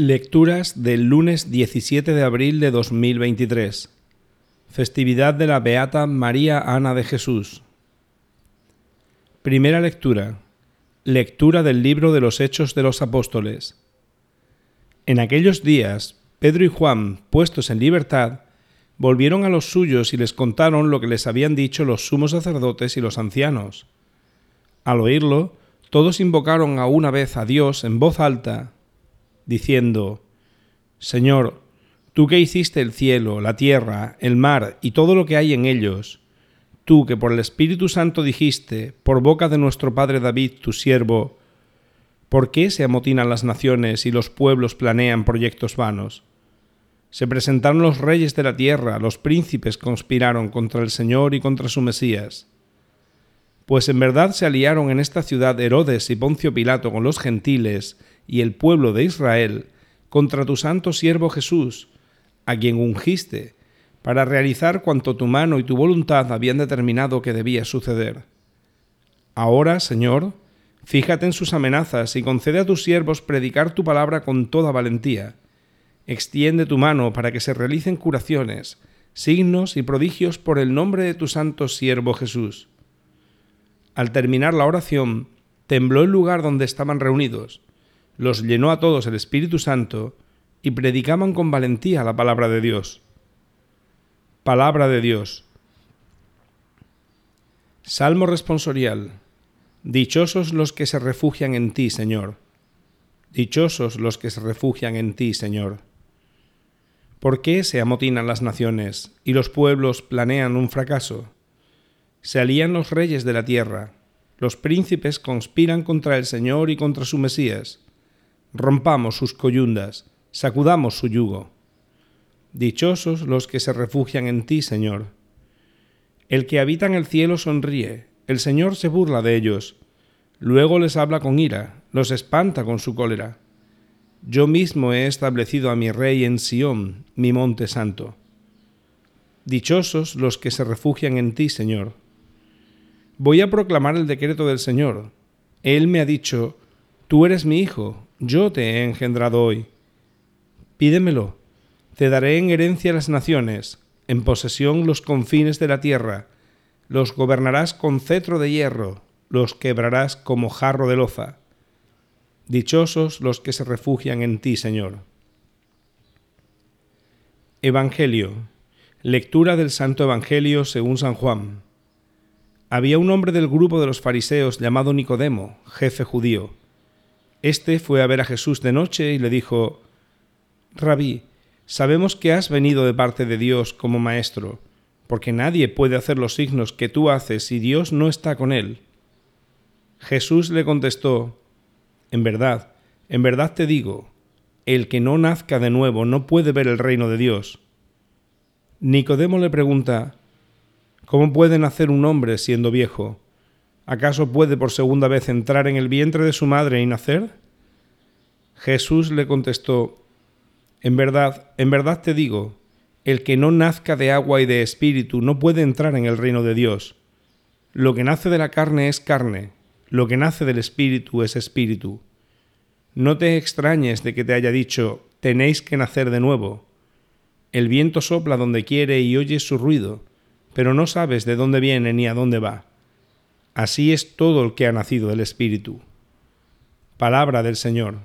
Lecturas del lunes 17 de abril de 2023. Festividad de la Beata María Ana de Jesús. Primera lectura. Lectura del libro de los Hechos de los Apóstoles. En aquellos días, Pedro y Juan, puestos en libertad, volvieron a los suyos y les contaron lo que les habían dicho los sumos sacerdotes y los ancianos. Al oírlo, todos invocaron a una vez a Dios en voz alta, diciendo, Señor, tú que hiciste el cielo, la tierra, el mar y todo lo que hay en ellos, tú que por el Espíritu Santo dijiste, por boca de nuestro Padre David, tu siervo, ¿por qué se amotinan las naciones y los pueblos planean proyectos vanos? Se presentaron los reyes de la tierra, los príncipes conspiraron contra el Señor y contra su Mesías. Pues en verdad se aliaron en esta ciudad Herodes y Poncio Pilato con los gentiles y el pueblo de Israel contra tu santo siervo Jesús, a quien ungiste, para realizar cuanto tu mano y tu voluntad habían determinado que debía suceder. Ahora, Señor, fíjate en sus amenazas y concede a tus siervos predicar tu palabra con toda valentía Extiende tu mano para que se realicen curaciones, signos y prodigios por el nombre de tu santo siervo Jesús. Al terminar la oración, tembló el lugar donde estaban reunidos, los llenó a todos el Espíritu Santo y predicaban con valentía la palabra de Dios. Palabra de Dios. Salmo responsorial. Dichosos los que se refugian en ti, Señor. Dichosos los que se refugian en ti, Señor. ¿Por qué se amotinan las naciones y los pueblos planean un fracaso? Se alían los reyes de la tierra, los príncipes conspiran contra el Señor y contra su Mesías. Rompamos sus coyundas, sacudamos su yugo. Dichosos los que se refugian en ti, Señor. El que habita en el cielo sonríe, el Señor se burla de ellos, luego les habla con ira, los espanta con su cólera. Yo mismo he establecido a mi rey en Sión, mi monte santo. Dichosos los que se refugian en ti, Señor. Voy a proclamar el decreto del Señor. Él me ha dicho, Tú eres mi hijo, yo te he engendrado hoy. Pídemelo, te daré en herencia las naciones, en posesión los confines de la tierra, los gobernarás con cetro de hierro, los quebrarás como jarro de loza Dichosos los que se refugian en ti, Señor. Evangelio. Lectura del Santo Evangelio según San Juan. Había un hombre del grupo de los fariseos llamado Nicodemo, jefe judío. Este fue a ver a Jesús de noche y le dijo, Rabí, sabemos que has venido de parte de Dios como maestro, porque nadie puede hacer los signos que tú haces si Dios no está con él. Jesús le contestó, en verdad, en verdad te digo, el que no nazca de nuevo no puede ver el reino de Dios. Nicodemo le pregunta, ¿Cómo puede nacer un hombre siendo viejo? ¿Acaso puede por segunda vez entrar en el vientre de su madre y nacer? Jesús le contestó, En verdad, en verdad te digo, el que no nazca de agua y de espíritu no puede entrar en el reino de Dios. Lo que nace de la carne es carne, lo que nace del Espíritu es Espíritu. No te extrañes de que te haya dicho, tenéis que nacer de nuevo. El viento sopla donde quiere y oyes su ruido, pero no sabes de dónde viene ni a dónde va. Así es todo el que ha nacido del Espíritu. Palabra del Señor.